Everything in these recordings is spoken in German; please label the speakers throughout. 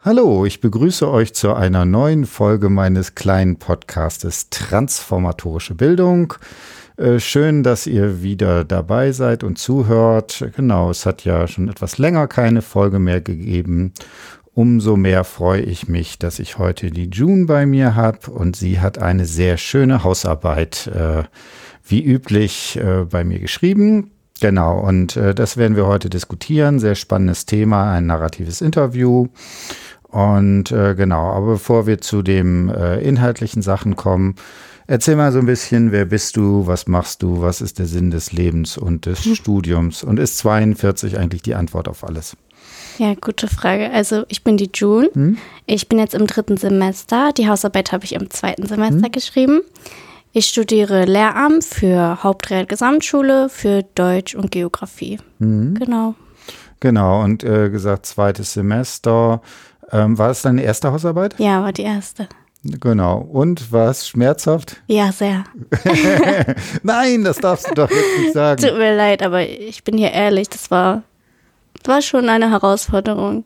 Speaker 1: Hallo, ich begrüße euch zu einer neuen Folge meines kleinen Podcastes Transformatorische Bildung. Äh, schön, dass ihr wieder dabei seid und zuhört. Genau, es hat ja schon etwas länger keine Folge mehr gegeben. Umso mehr freue ich mich, dass ich heute die June bei mir habe und sie hat eine sehr schöne Hausarbeit, äh, wie üblich, äh, bei mir geschrieben. Genau, und äh, das werden wir heute diskutieren. Sehr spannendes Thema, ein narratives Interview. Und äh, genau, aber bevor wir zu den äh, inhaltlichen Sachen kommen, erzähl mal so ein bisschen, wer bist du, was machst du, was ist der Sinn des Lebens und des hm. Studiums und ist 42 eigentlich die Antwort auf alles?
Speaker 2: Ja, gute Frage. Also ich bin die June. Hm? Ich bin jetzt im dritten Semester. Die Hausarbeit habe ich im zweiten Semester hm? geschrieben. Ich studiere Lehramt für Hauptreal Gesamtschule für Deutsch und Geografie.
Speaker 1: Hm?
Speaker 2: Genau.
Speaker 1: Genau, und äh, gesagt, zweites Semester. Ähm, war es deine erste Hausarbeit?
Speaker 2: Ja, war die erste.
Speaker 1: Genau. Und war es schmerzhaft?
Speaker 2: Ja, sehr.
Speaker 1: Nein, das darfst du doch jetzt nicht sagen.
Speaker 2: Tut mir leid, aber ich bin hier ehrlich, das war, das war schon eine Herausforderung.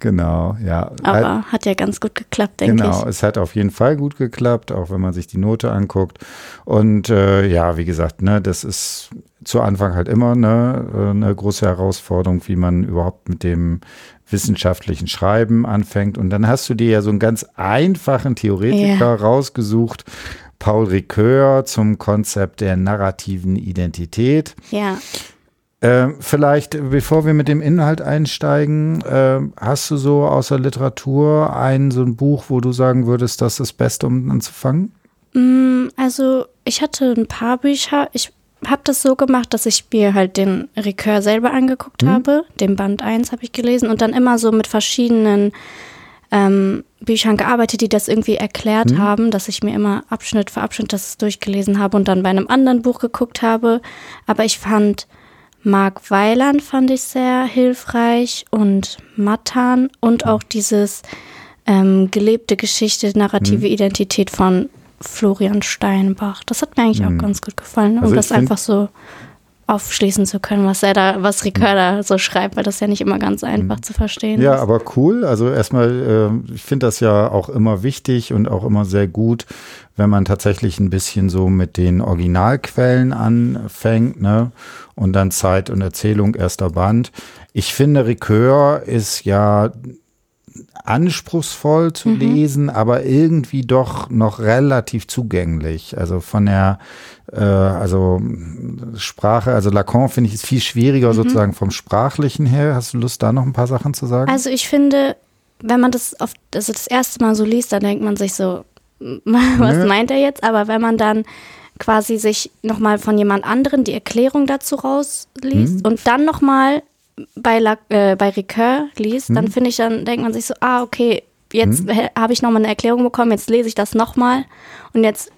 Speaker 1: Genau, ja.
Speaker 2: Aber hat ja ganz gut geklappt, denke
Speaker 1: genau, ich. Genau, es hat auf jeden Fall gut geklappt, auch wenn man sich die Note anguckt. Und äh, ja, wie gesagt, ne, das ist zu Anfang halt immer ne, eine große Herausforderung, wie man überhaupt mit dem wissenschaftlichen Schreiben anfängt. Und dann hast du dir ja so einen ganz einfachen Theoretiker yeah. rausgesucht, Paul Ricoeur zum Konzept der narrativen Identität.
Speaker 2: Ja.
Speaker 1: Äh, vielleicht, bevor wir mit dem Inhalt einsteigen, äh, hast du so außer Literatur ein so ein Buch, wo du sagen würdest, das ist das Beste, um anzufangen?
Speaker 2: Mm, also ich hatte ein paar Bücher. Ich habe das so gemacht, dass ich mir halt den Recur selber angeguckt mhm. habe. Den Band 1 habe ich gelesen und dann immer so mit verschiedenen ähm, Büchern gearbeitet, die das irgendwie erklärt mhm. haben, dass ich mir immer Abschnitt für Abschnitt das durchgelesen habe und dann bei einem anderen Buch geguckt habe. Aber ich fand Mark Weiland fand ich sehr hilfreich und Matan und auch dieses ähm, gelebte Geschichte, narrative mhm. Identität von Florian Steinbach. Das hat mir eigentlich mhm. auch ganz gut gefallen, um also das einfach so aufschließen zu können, was er da, was Ricarda so schreibt, weil das ja nicht immer ganz einfach mhm. zu verstehen
Speaker 1: ja, ist. Ja, aber cool. Also erstmal, äh, ich finde das ja auch immer wichtig und auch immer sehr gut, wenn man tatsächlich ein bisschen so mit den Originalquellen anfängt, ne? Und dann Zeit und Erzählung erster Band. Ich finde, Ricoeur ist ja anspruchsvoll zu mhm. lesen, aber irgendwie doch noch relativ zugänglich. Also von der äh, also Sprache, also Lacan finde ich ist viel schwieriger mhm. sozusagen vom Sprachlichen her. Hast du Lust, da noch ein paar Sachen zu sagen?
Speaker 2: Also ich finde, wenn man das auf, also das erste Mal so liest, dann denkt man sich so, was Nö. meint er jetzt? Aber wenn man dann quasi sich nochmal von jemand anderen die Erklärung dazu rausliest mhm. und dann nochmal bei, La, äh, bei Ricoeur liest, mhm. dann finde ich, dann denkt man sich so, ah, okay, jetzt mhm. habe ich nochmal eine Erklärung bekommen, jetzt lese ich das nochmal und jetzt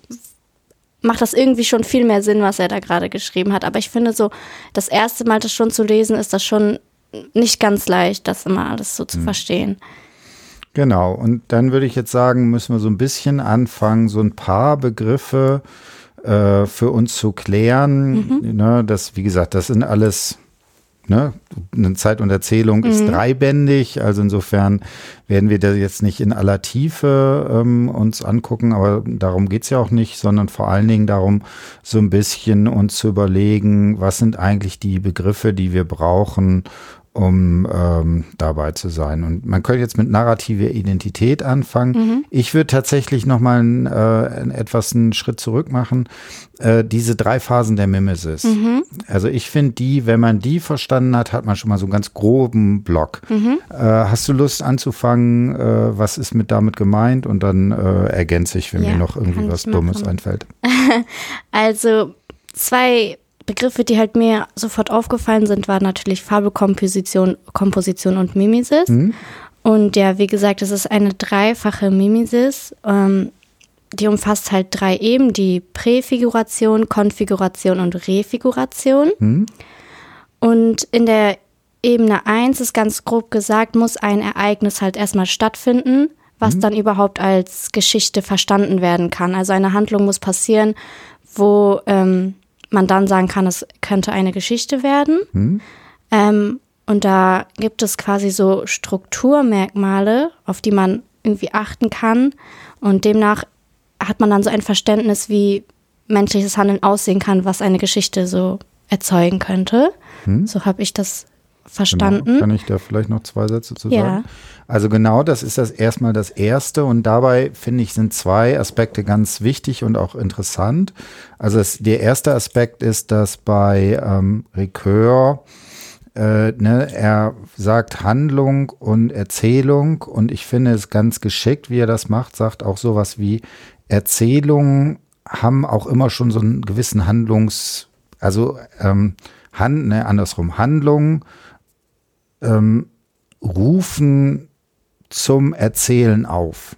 Speaker 2: macht das irgendwie schon viel mehr Sinn, was er da gerade geschrieben hat. Aber ich finde so, das erste Mal das schon zu lesen, ist das schon nicht ganz leicht, das immer alles so zu mhm. verstehen.
Speaker 1: Genau, und dann würde ich jetzt sagen, müssen wir so ein bisschen anfangen, so ein paar Begriffe äh, für uns zu klären. Mhm. Ne, das, wie gesagt, das sind alles ne, eine Zeit und Erzählung mhm. ist dreibändig, also insofern werden wir das jetzt nicht in aller Tiefe ähm, uns angucken, aber darum geht's ja auch nicht, sondern vor allen Dingen darum, so ein bisschen uns zu überlegen, was sind eigentlich die Begriffe, die wir brauchen, um ähm, dabei zu sein. Und man könnte jetzt mit narrative Identität anfangen. Mhm. Ich würde tatsächlich noch mal einen, äh, etwas einen Schritt zurück machen. Äh, diese drei Phasen der Mimesis. Mhm. Also ich finde die, wenn man die verstanden hat, hat man schon mal so einen ganz groben Block. Mhm. Äh, hast du Lust anzufangen? Äh, was ist mit damit gemeint? Und dann äh, ergänze ich, wenn ja, mir noch irgendwie was Dummes einfällt.
Speaker 2: also zwei Begriffe, die halt mir sofort aufgefallen sind, waren natürlich Farbkomposition Komposition und Mimesis. Mhm. Und ja, wie gesagt, es ist eine dreifache Mimesis. Ähm, die umfasst halt drei Eben, die Präfiguration, Konfiguration und Refiguration. Mhm. Und in der Ebene 1 ist ganz grob gesagt, muss ein Ereignis halt erstmal stattfinden, was mhm. dann überhaupt als Geschichte verstanden werden kann. Also eine Handlung muss passieren, wo ähm, man dann sagen kann, es könnte eine Geschichte werden. Hm. Ähm, Und da gibt es quasi so Strukturmerkmale, auf die man irgendwie achten kann. Und demnach hat man dann so ein Verständnis, wie menschliches Handeln aussehen kann, was eine Geschichte so erzeugen könnte. Hm. So habe ich das verstanden. Genau.
Speaker 1: Kann ich da vielleicht noch zwei Sätze zu sagen? Also genau, das ist das erstmal das Erste und dabei finde ich sind zwei Aspekte ganz wichtig und auch interessant. Also es, der erste Aspekt ist, dass bei ähm, Ricoeur äh, ne, er sagt Handlung und Erzählung und ich finde es ganz geschickt, wie er das macht, sagt auch sowas wie Erzählungen haben auch immer schon so einen gewissen Handlungs, also ähm, Hand, ne, andersrum, Handlungen ähm, rufen zum Erzählen auf.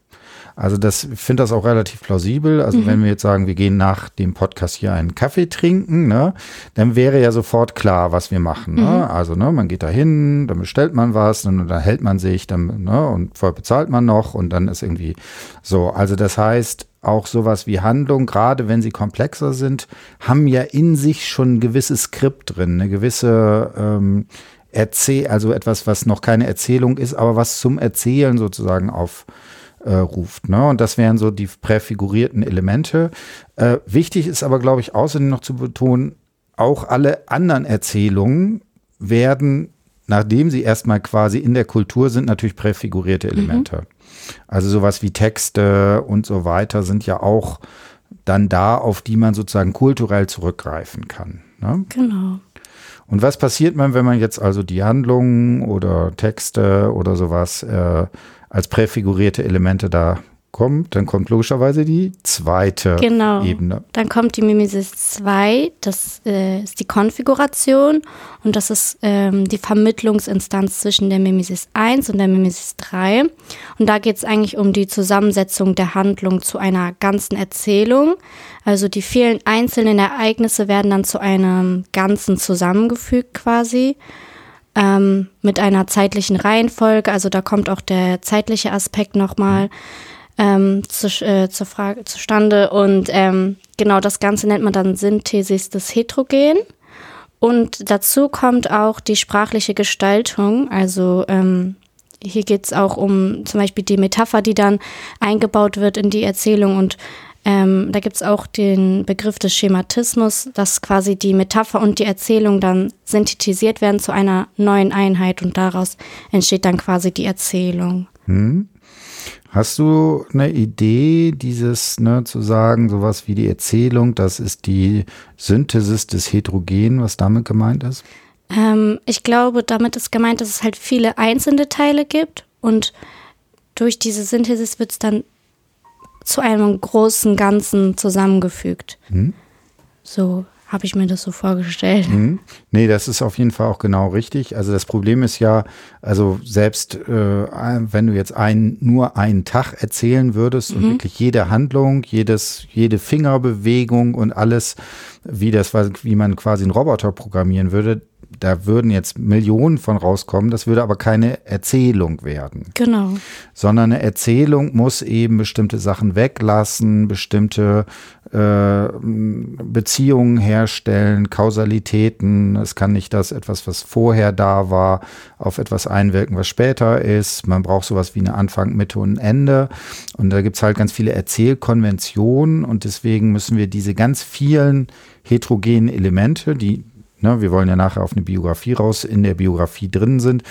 Speaker 1: Also das finde das auch relativ plausibel. Also mhm. wenn wir jetzt sagen, wir gehen nach dem Podcast hier einen Kaffee trinken, ne, dann wäre ja sofort klar, was wir machen. Ne? Mhm. Also ne, man geht da hin, dann bestellt man was, dann unterhält man sich, dann ne, und vorher bezahlt man noch und dann ist irgendwie so. Also das heißt, auch sowas wie Handlung, gerade wenn sie komplexer sind, haben ja in sich schon ein gewisses Skript drin, eine gewisse ähm, Erzähl, also etwas, was noch keine Erzählung ist, aber was zum Erzählen sozusagen aufruft. Äh, ne? Und das wären so die präfigurierten Elemente. Äh, wichtig ist aber, glaube ich, außerdem noch zu betonen, auch alle anderen Erzählungen werden, nachdem sie erstmal quasi in der Kultur sind, natürlich präfigurierte mhm. Elemente. Mhm. Also sowas wie Texte und so weiter sind ja auch dann da, auf die man sozusagen kulturell zurückgreifen kann. Ne?
Speaker 2: Genau.
Speaker 1: Und was passiert man, wenn man jetzt also die Handlungen oder Texte oder sowas äh, als präfigurierte Elemente da kommt, dann kommt logischerweise die zweite genau. Ebene.
Speaker 2: Dann kommt die Mimesis 2, das äh, ist die Konfiguration und das ist ähm, die Vermittlungsinstanz zwischen der Mimesis 1 und der Mimesis 3. Und da geht es eigentlich um die Zusammensetzung der Handlung zu einer ganzen Erzählung. Also die vielen einzelnen Ereignisse werden dann zu einem Ganzen zusammengefügt quasi. Ähm, mit einer zeitlichen Reihenfolge, also da kommt auch der zeitliche Aspekt nochmal. Ähm, zu, äh, zur Frage zustande. Und ähm, genau das Ganze nennt man dann Synthesis des Heterogen. Und dazu kommt auch die sprachliche Gestaltung. Also ähm, hier geht es auch um zum Beispiel die Metapher, die dann eingebaut wird in die Erzählung. Und ähm, da gibt es auch den Begriff des Schematismus, dass quasi die Metapher und die Erzählung dann synthetisiert werden zu einer neuen Einheit und daraus entsteht dann quasi die Erzählung.
Speaker 1: Hm. Hast du eine Idee, dieses ne, zu sagen, sowas wie die Erzählung, das ist die Synthesis des Heterogen, was damit gemeint ist?
Speaker 2: Ähm, ich glaube, damit ist gemeint, dass es halt viele einzelne Teile gibt und durch diese Synthesis wird es dann zu einem großen Ganzen zusammengefügt. Hm? So habe ich mir das so vorgestellt. Mhm.
Speaker 1: Nee, das ist auf jeden Fall auch genau richtig. Also das Problem ist ja, also selbst äh, wenn du jetzt ein, nur einen Tag erzählen würdest mhm. und wirklich jede Handlung, jedes, jede Fingerbewegung und alles, wie das, wie man quasi einen Roboter programmieren würde, da würden jetzt Millionen von rauskommen, das würde aber keine Erzählung werden.
Speaker 2: Genau.
Speaker 1: Sondern eine Erzählung muss eben bestimmte Sachen weglassen, bestimmte äh, Beziehungen herstellen, Kausalitäten. Es kann nicht das etwas, was vorher da war, auf etwas einwirken, was später ist. Man braucht sowas wie eine Anfang, Mitte und Ende. Und da gibt es halt ganz viele Erzählkonventionen und deswegen müssen wir diese ganz vielen heterogenen Elemente, die ne, wir wollen ja nachher auf eine Biografie raus, in der Biografie drin sind,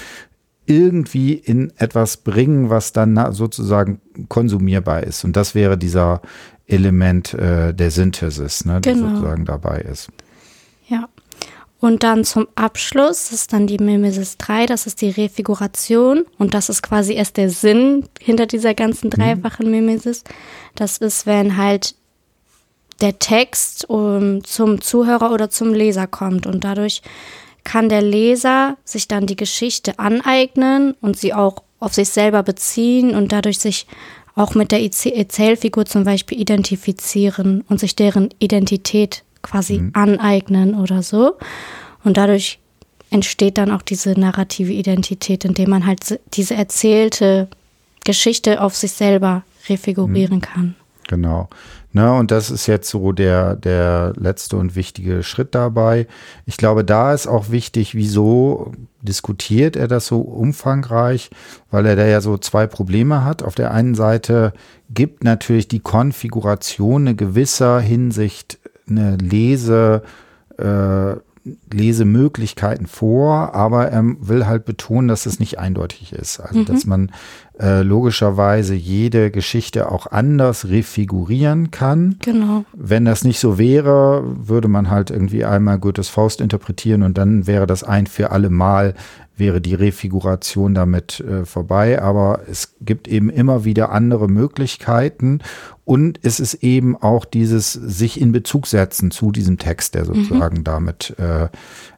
Speaker 1: irgendwie in etwas bringen, was dann sozusagen konsumierbar ist. Und das wäre dieser Element äh, der Synthesis, ne, genau. die sozusagen dabei ist.
Speaker 2: Ja. Und dann zum Abschluss ist dann die Mimesis 3, das ist die Refiguration und das ist quasi erst der Sinn hinter dieser ganzen mhm. dreifachen Mimesis. Das ist, wenn halt der Text um, zum Zuhörer oder zum Leser kommt. Und dadurch kann der Leser sich dann die Geschichte aneignen und sie auch auf sich selber beziehen und dadurch sich auch mit der Erzählfigur zum Beispiel identifizieren und sich deren Identität quasi mhm. aneignen oder so. Und dadurch entsteht dann auch diese narrative Identität, indem man halt diese erzählte Geschichte auf sich selber refigurieren mhm. kann.
Speaker 1: Genau. Ne, und das ist jetzt so der, der letzte und wichtige Schritt dabei. Ich glaube, da ist auch wichtig, wieso diskutiert er das so umfangreich, weil er da ja so zwei Probleme hat. Auf der einen Seite gibt natürlich die Konfiguration eine gewisser Hinsicht eine Lese, äh, Lesemöglichkeiten vor, aber er will halt betonen, dass es nicht eindeutig ist. Also, mhm. dass man äh, logischerweise jede Geschichte auch anders refigurieren kann.
Speaker 2: Genau.
Speaker 1: Wenn das nicht so wäre, würde man halt irgendwie einmal Goethes Faust interpretieren und dann wäre das ein für alle Mal wäre die Refiguration damit äh, vorbei. Aber es gibt eben immer wieder andere Möglichkeiten und es ist eben auch dieses sich in Bezug setzen zu diesem Text, der sozusagen mhm. damit äh,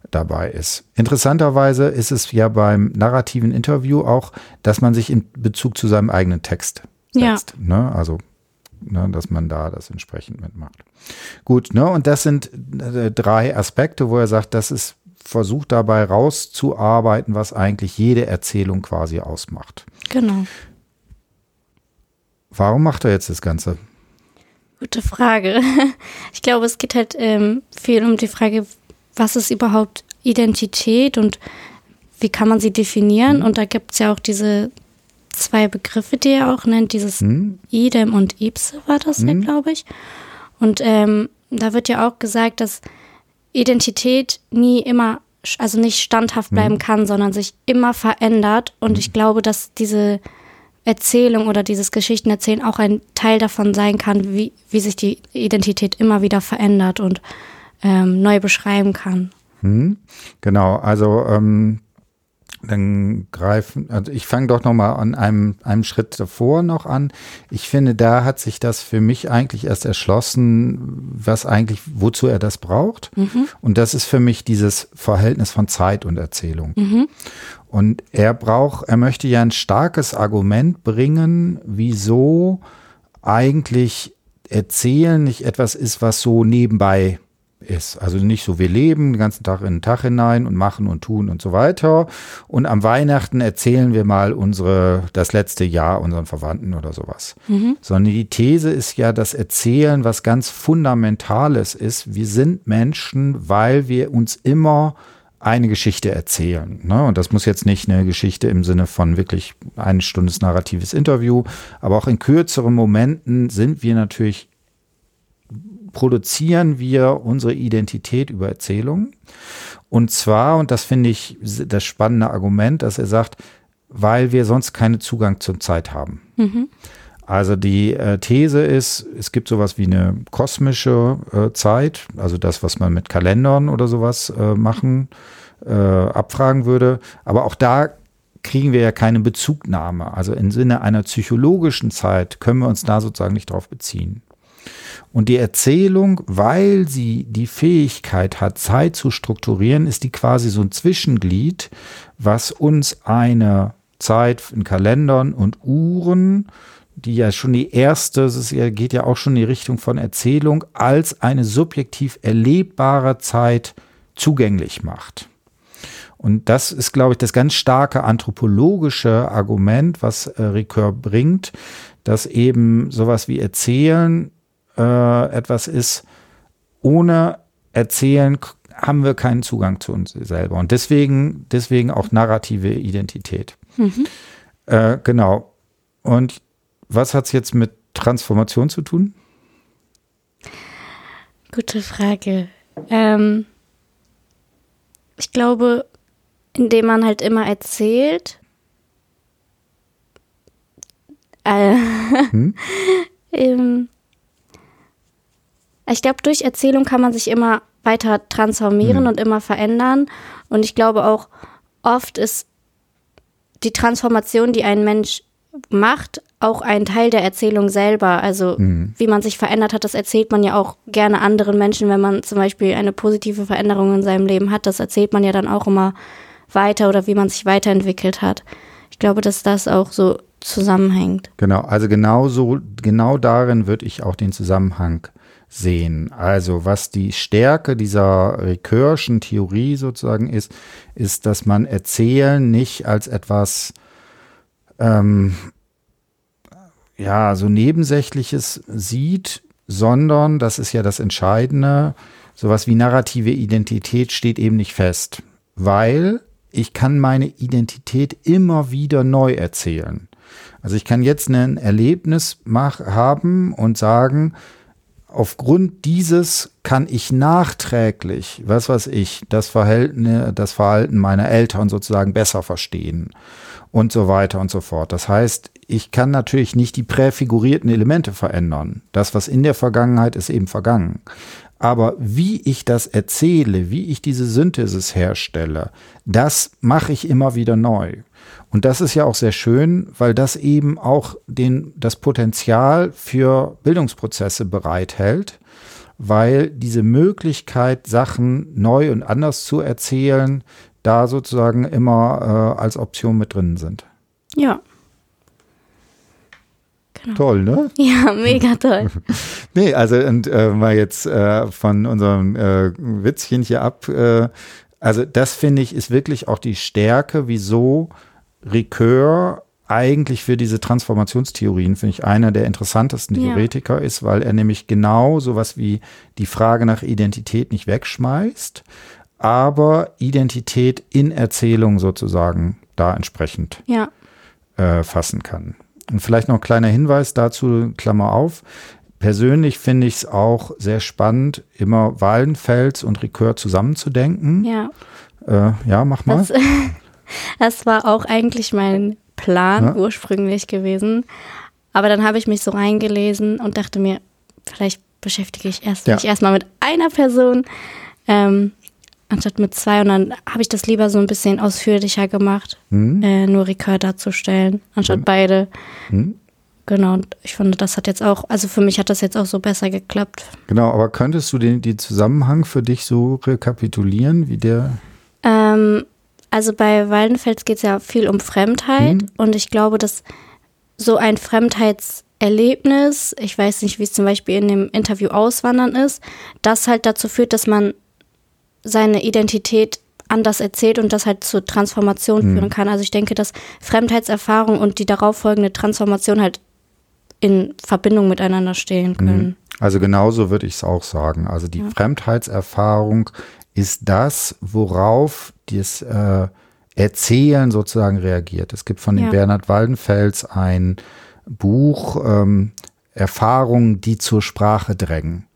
Speaker 1: dabei ist. Interessanterweise ist es ja beim narrativen Interview auch, dass man sich in Bezug zu seinem eigenen Text setzt. Ja. Ne? Also Ne, dass man da das entsprechend mitmacht. Gut, ne, und das sind äh, drei Aspekte, wo er sagt, das ist versucht dabei rauszuarbeiten, was eigentlich jede Erzählung quasi ausmacht.
Speaker 2: Genau.
Speaker 1: Warum macht er jetzt das Ganze?
Speaker 2: Gute Frage. Ich glaube, es geht halt ähm, viel um die Frage, was ist überhaupt Identität und wie kann man sie definieren? Mhm. Und da gibt es ja auch diese zwei Begriffe, die er auch nennt, dieses mhm. Idem und Ipse war das mhm. ja, glaube ich. Und ähm, da wird ja auch gesagt, dass Identität nie immer, also nicht standhaft mhm. bleiben kann, sondern sich immer verändert. Und mhm. ich glaube, dass diese Erzählung oder dieses Geschichtenerzählen auch ein Teil davon sein kann, wie, wie sich die Identität immer wieder verändert und ähm, neu beschreiben kann.
Speaker 1: Mhm. Genau, also ähm, dann greifen, also ich fange doch noch mal an einem, einem Schritt davor noch an. Ich finde, da hat sich das für mich eigentlich erst erschlossen, was eigentlich, wozu er das braucht. Mhm. Und das ist für mich dieses Verhältnis von Zeit und Erzählung. Mhm. Und er braucht, er möchte ja ein starkes Argument bringen, wieso eigentlich Erzählen nicht etwas ist, was so nebenbei ist. Also nicht so, wir leben den ganzen Tag in den Tag hinein und machen und tun und so weiter. Und am Weihnachten erzählen wir mal unsere, das letzte Jahr unseren Verwandten oder sowas. Mhm. Sondern die These ist ja, dass Erzählen was ganz Fundamentales ist. Wir sind Menschen, weil wir uns immer eine Geschichte erzählen. Ne? Und das muss jetzt nicht eine Geschichte im Sinne von wirklich eine Stunde narratives Interview, aber auch in kürzeren Momenten sind wir natürlich produzieren wir unsere Identität über Erzählungen. Und zwar, und das finde ich das spannende Argument, dass er sagt, weil wir sonst keinen Zugang zur Zeit haben. Mhm. Also die äh, These ist, es gibt sowas wie eine kosmische äh, Zeit, also das, was man mit Kalendern oder sowas äh, machen, äh, abfragen würde. Aber auch da kriegen wir ja keine Bezugnahme. Also im Sinne einer psychologischen Zeit können wir uns da sozusagen nicht drauf beziehen. Und die Erzählung, weil sie die Fähigkeit hat, Zeit zu strukturieren, ist die quasi so ein Zwischenglied, was uns eine Zeit in Kalendern und Uhren, die ja schon die erste, es geht ja auch schon in die Richtung von Erzählung, als eine subjektiv erlebbare Zeit zugänglich macht. Und das ist, glaube ich, das ganz starke anthropologische Argument, was äh, Ricoeur bringt, dass eben sowas wie Erzählen äh, etwas ist, ohne Erzählen haben wir keinen Zugang zu uns selber. Und deswegen, deswegen auch narrative Identität. Mhm. Äh, genau. Und was hat es jetzt mit Transformation zu tun?
Speaker 2: Gute Frage. Ähm, ich glaube, indem man halt immer erzählt, äh, hm? ähm, ich glaube, durch Erzählung kann man sich immer weiter transformieren mhm. und immer verändern. Und ich glaube auch, oft ist die Transformation, die ein Mensch macht, auch ein Teil der Erzählung selber. Also mhm. wie man sich verändert hat, das erzählt man ja auch gerne anderen Menschen, wenn man zum Beispiel eine positive Veränderung in seinem Leben hat. Das erzählt man ja dann auch immer weiter oder wie man sich weiterentwickelt hat. Ich glaube, dass das auch so zusammenhängt.
Speaker 1: Genau, also genau so, genau darin würde ich auch den Zusammenhang sehen. Also was die Stärke dieser Recursion Theorie sozusagen ist, ist, dass man Erzählen nicht als etwas ähm, ja so nebensächliches sieht, sondern, das ist ja das Entscheidende, sowas wie narrative Identität steht eben nicht fest, weil ich kann meine Identität immer wieder neu erzählen. Also ich kann jetzt ein Erlebnis mach, haben und sagen, aufgrund dieses kann ich nachträglich, was weiß ich, das Verhältnis, das Verhalten meiner Eltern sozusagen besser verstehen und so weiter und so fort. Das heißt, ich kann natürlich nicht die präfigurierten Elemente verändern. Das, was in der Vergangenheit ist, eben vergangen. Aber wie ich das erzähle, wie ich diese Synthesis herstelle, das mache ich immer wieder neu. Und das ist ja auch sehr schön, weil das eben auch den, das Potenzial für Bildungsprozesse bereithält, weil diese Möglichkeit, Sachen neu und anders zu erzählen, da sozusagen immer äh, als Option mit drin sind.
Speaker 2: Ja.
Speaker 1: Genau. Toll, ne?
Speaker 2: Ja, mega toll.
Speaker 1: nee, also und äh, mal jetzt äh, von unserem äh, Witzchen hier ab. Äh, also das finde ich ist wirklich auch die Stärke, wieso Ricoeur eigentlich für diese Transformationstheorien, finde ich, einer der interessantesten Theoretiker ja. ist, weil er nämlich genau sowas wie die Frage nach Identität nicht wegschmeißt, aber Identität in Erzählung sozusagen da entsprechend
Speaker 2: ja.
Speaker 1: äh, fassen kann. Und vielleicht noch ein kleiner Hinweis dazu, Klammer auf. Persönlich finde ich es auch sehr spannend, immer Wallenfels und Ricoeur zusammenzudenken.
Speaker 2: Ja.
Speaker 1: Äh, ja, mach mal. Das,
Speaker 2: Das war auch eigentlich mein Plan ja. ursprünglich gewesen. Aber dann habe ich mich so reingelesen und dachte mir, vielleicht beschäftige ich erst ja. mich erstmal mit einer Person, ähm, anstatt mit zwei. Und dann habe ich das lieber so ein bisschen ausführlicher gemacht, mhm. äh, nur Ricard darzustellen, anstatt mhm. beide. Mhm. Genau, und ich finde, das hat jetzt auch, also für mich hat das jetzt auch so besser geklappt.
Speaker 1: Genau, aber könntest du den, den Zusammenhang für dich so rekapitulieren, wie der?
Speaker 2: Ähm, also bei Waldenfels geht es ja viel um Fremdheit mhm. und ich glaube, dass so ein Fremdheitserlebnis, ich weiß nicht, wie es zum Beispiel in dem Interview Auswandern ist, das halt dazu führt, dass man seine Identität anders erzählt und das halt zur Transformation mhm. führen kann. Also ich denke, dass Fremdheitserfahrung und die darauffolgende Transformation halt in Verbindung miteinander stehen können. Mhm.
Speaker 1: Also genauso würde ich es auch sagen. Also die ja. Fremdheitserfahrung ist das, worauf das äh, Erzählen sozusagen reagiert. Es gibt von ja. Bernhard Waldenfels ein Buch, ähm, Erfahrungen, die zur Sprache drängen.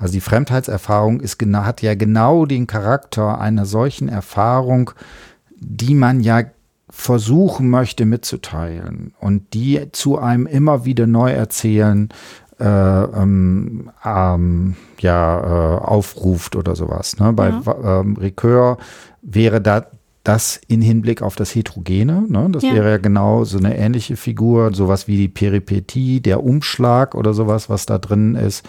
Speaker 1: Also die Fremdheitserfahrung ist, hat ja genau den Charakter einer solchen Erfahrung, die man ja versuchen möchte mitzuteilen und die zu einem immer wieder neu erzählen äh, ähm, ähm, ja, äh, aufruft oder sowas. Ne? Bei ja. ähm, Ricoeur wäre da das in Hinblick auf das Heterogene. Ne? Das ja. wäre ja genau so eine ähnliche Figur, sowas wie die Peripetie, der Umschlag oder sowas, was da drin ist.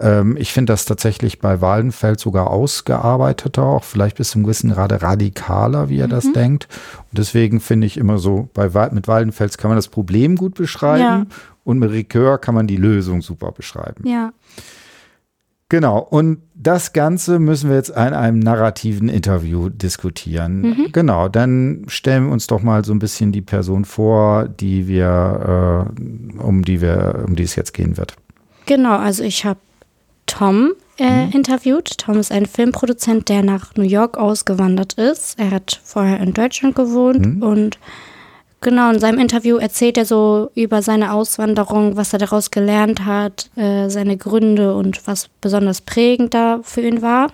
Speaker 1: Ähm, ich finde das tatsächlich bei Waldenfeld sogar ausgearbeiteter, auch vielleicht bis zum gewissen Grade radikaler, wie er mhm. das denkt. Und deswegen finde ich immer so, bei, mit Waldenfels kann man das Problem gut beschreiben ja. und mit Ricoeur kann man die Lösung super beschreiben.
Speaker 2: Ja.
Speaker 1: Genau, und das Ganze müssen wir jetzt in einem narrativen Interview diskutieren. Mhm. Genau, dann stellen wir uns doch mal so ein bisschen die Person vor, die wir, äh, um die wir, um die es jetzt gehen wird.
Speaker 2: Genau, also ich habe Tom äh, mhm. interviewt. Tom ist ein Filmproduzent, der nach New York ausgewandert ist. Er hat vorher in Deutschland gewohnt mhm. und Genau, in seinem Interview erzählt er so über seine Auswanderung, was er daraus gelernt hat, äh, seine Gründe und was besonders prägend da für ihn war.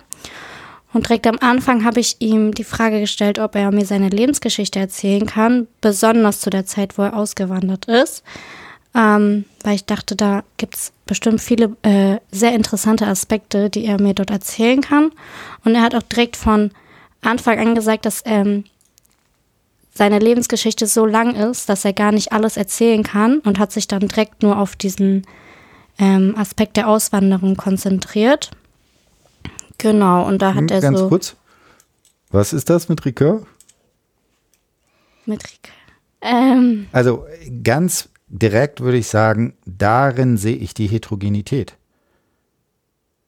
Speaker 2: Und direkt am Anfang habe ich ihm die Frage gestellt, ob er mir seine Lebensgeschichte erzählen kann, besonders zu der Zeit, wo er ausgewandert ist. Ähm, weil ich dachte, da gibt es bestimmt viele äh, sehr interessante Aspekte, die er mir dort erzählen kann. Und er hat auch direkt von Anfang an gesagt, dass ähm, seine Lebensgeschichte so lang ist, dass er gar nicht alles erzählen kann und hat sich dann direkt nur auf diesen ähm, Aspekt der Auswanderung konzentriert. Genau, und da hat hm, er
Speaker 1: Ganz
Speaker 2: so.
Speaker 1: kurz. Was ist das mit Ricoeur?
Speaker 2: Mit Ricoeur. Ähm,
Speaker 1: also ganz direkt würde ich sagen, darin sehe ich die Heterogenität.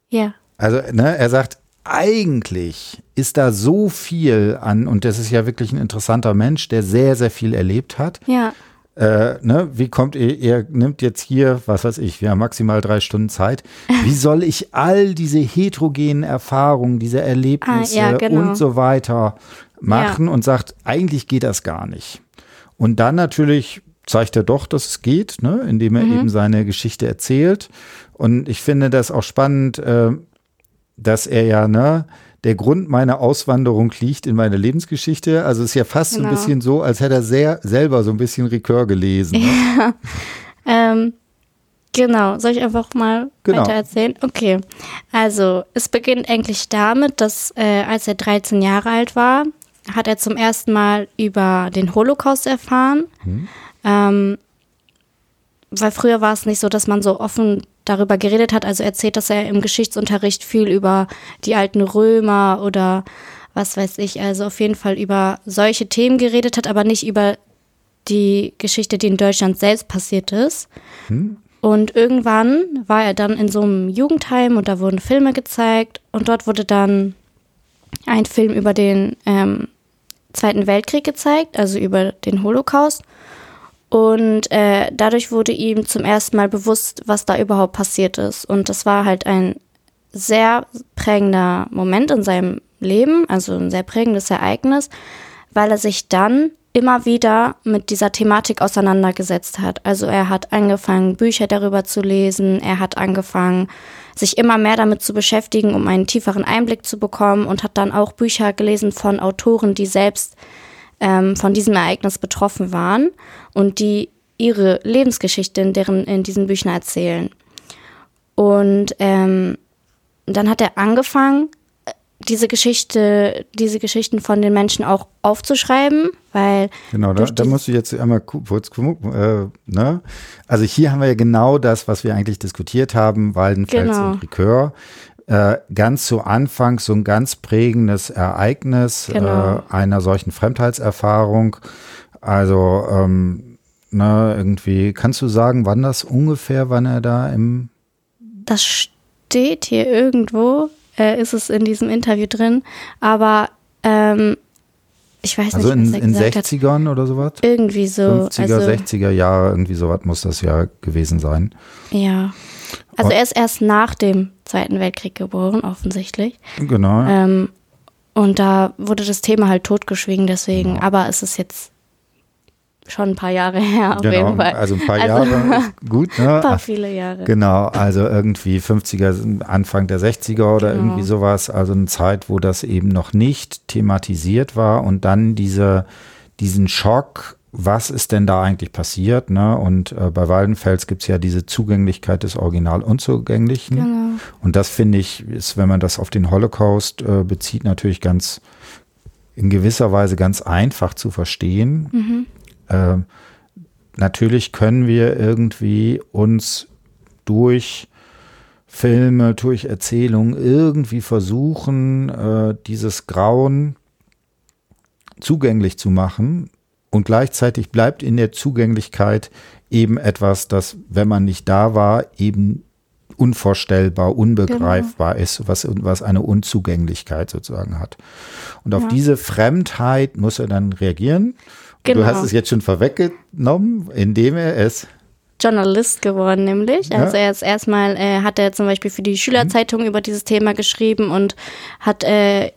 Speaker 2: Ja.
Speaker 1: Also, ne, er sagt, eigentlich ist da so viel an, und das ist ja wirklich ein interessanter Mensch, der sehr, sehr viel erlebt hat.
Speaker 2: Ja.
Speaker 1: äh, ne, wie kommt ihr, ihr nimmt jetzt hier, was weiß ich, wir haben maximal drei Stunden Zeit. Wie soll ich all diese heterogenen Erfahrungen, diese Erlebnisse
Speaker 2: Ah, ja, genau.
Speaker 1: und so weiter machen und sagt, eigentlich geht das gar nicht. Und dann natürlich zeigt er doch, dass es geht, ne, indem er eben seine Geschichte erzählt. Und ich finde das auch spannend, äh, dass er ja, ne, der Grund meiner Auswanderung liegt in meiner Lebensgeschichte. Also es ist ja fast so ein
Speaker 2: Genau.
Speaker 1: bisschen so, als hätte er sehr, selber so ein bisschen Ricœur gelesen. Ne?
Speaker 2: Ähm, genau, soll ich einfach mal
Speaker 1: Genau.
Speaker 2: weiter erzählen? Okay, also es beginnt eigentlich damit, dass äh, als er 13 Jahre alt war, hat er zum ersten Mal über den Holocaust erfahren. Ähm, weil früher war es nicht so, dass man so offen darüber geredet hat. Also erzählt, dass er im Geschichtsunterricht viel über die alten Römer oder was weiß ich, also auf jeden Fall über solche Themen geredet hat, aber nicht über die Geschichte, die in Deutschland selbst passiert ist. Und irgendwann war er dann in so einem Jugendheim und da wurden Filme gezeigt und dort wurde dann ein Film über den ähm, Zweiten Weltkrieg gezeigt, also über den Holocaust. Und äh, dadurch wurde ihm zum ersten Mal bewusst, was da überhaupt passiert ist. Und das war halt ein sehr prägender Moment in seinem Leben, also ein sehr prägendes Ereignis, weil er sich dann immer wieder mit dieser Thematik auseinandergesetzt hat. Also er hat angefangen, Bücher darüber zu lesen, er hat angefangen, sich immer mehr damit zu beschäftigen, um einen tieferen Einblick zu bekommen und hat dann auch Bücher gelesen von Autoren, die selbst ähm, von diesem Ereignis betroffen waren und die ihre Lebensgeschichte in, deren, in diesen Büchern erzählen. Und ähm, dann hat er angefangen, diese Geschichte, diese Geschichten von den Menschen auch aufzuschreiben, weil
Speaker 1: Genau, da, da musst du jetzt einmal ku- kurz, äh, ne? Also hier haben wir ja genau das, was wir eigentlich diskutiert haben, Waldenfels
Speaker 2: Genau.
Speaker 1: und Ricœur. Äh, ganz zu Anfang so ein ganz prägendes Ereignis
Speaker 2: Genau.
Speaker 1: äh, einer solchen Fremdheitserfahrung. Also, ähm, ne, irgendwie, kannst du sagen, wann das ungefähr, wann er da im
Speaker 2: das steht hier irgendwo, äh, ist es in diesem Interview drin, aber ähm, ich weiß
Speaker 1: Also
Speaker 2: nicht,
Speaker 1: in,
Speaker 2: was er
Speaker 1: in
Speaker 2: gesagt hat.
Speaker 1: 60ern oder sowas?
Speaker 2: Irgendwie so.
Speaker 1: 50er,
Speaker 2: also,
Speaker 1: 60er Jahre, irgendwie sowas muss das ja gewesen sein.
Speaker 2: Ja. Also er ist erst nach dem Zweiten Weltkrieg geboren, offensichtlich.
Speaker 1: Genau.
Speaker 2: Ähm, und da wurde das Thema halt totgeschwiegen, deswegen.
Speaker 1: Genau.
Speaker 2: Aber es ist jetzt schon ein paar Jahre her, auf
Speaker 1: genau.
Speaker 2: jeden Fall.
Speaker 1: Also ein paar
Speaker 2: Also-
Speaker 1: Jahre gut, ne?
Speaker 2: ein paar viele Jahre.
Speaker 1: Genau, also irgendwie 50er, Anfang der 60er oder
Speaker 2: Genau.
Speaker 1: irgendwie sowas. Also eine Zeit, wo das eben noch nicht thematisiert war und dann diese, diesen Schock, was ist denn da eigentlich passiert? Ne? Und äh, bei Waldenfels gibt es ja diese Zugänglichkeit des Original Unzugänglichen.
Speaker 2: Genau.
Speaker 1: Und das finde ich, ist, wenn man das auf den Holocaust äh, bezieht, natürlich ganz in gewisser Weise ganz einfach zu verstehen.
Speaker 2: Mhm.
Speaker 1: Ähm, natürlich können wir irgendwie uns durch Filme, durch Erzählungen irgendwie versuchen, äh, dieses Grauen zugänglich zu machen. Und gleichzeitig bleibt in der Zugänglichkeit eben etwas, das, wenn man nicht da war, eben unvorstellbar, unbegreifbar ist, was, was eine Unzugänglichkeit sozusagen hat. Und auf
Speaker 2: Ja.
Speaker 1: diese Fremdheit muss er dann reagieren. Und
Speaker 2: Genau.
Speaker 1: Du hast es jetzt schon vorweggenommen, indem er es
Speaker 2: Journalist geworden, nämlich.
Speaker 1: Ja.
Speaker 2: Also er ist erstmal, äh, hat er zum Beispiel für die Schülerzeitung über dieses Thema geschrieben und hat äh,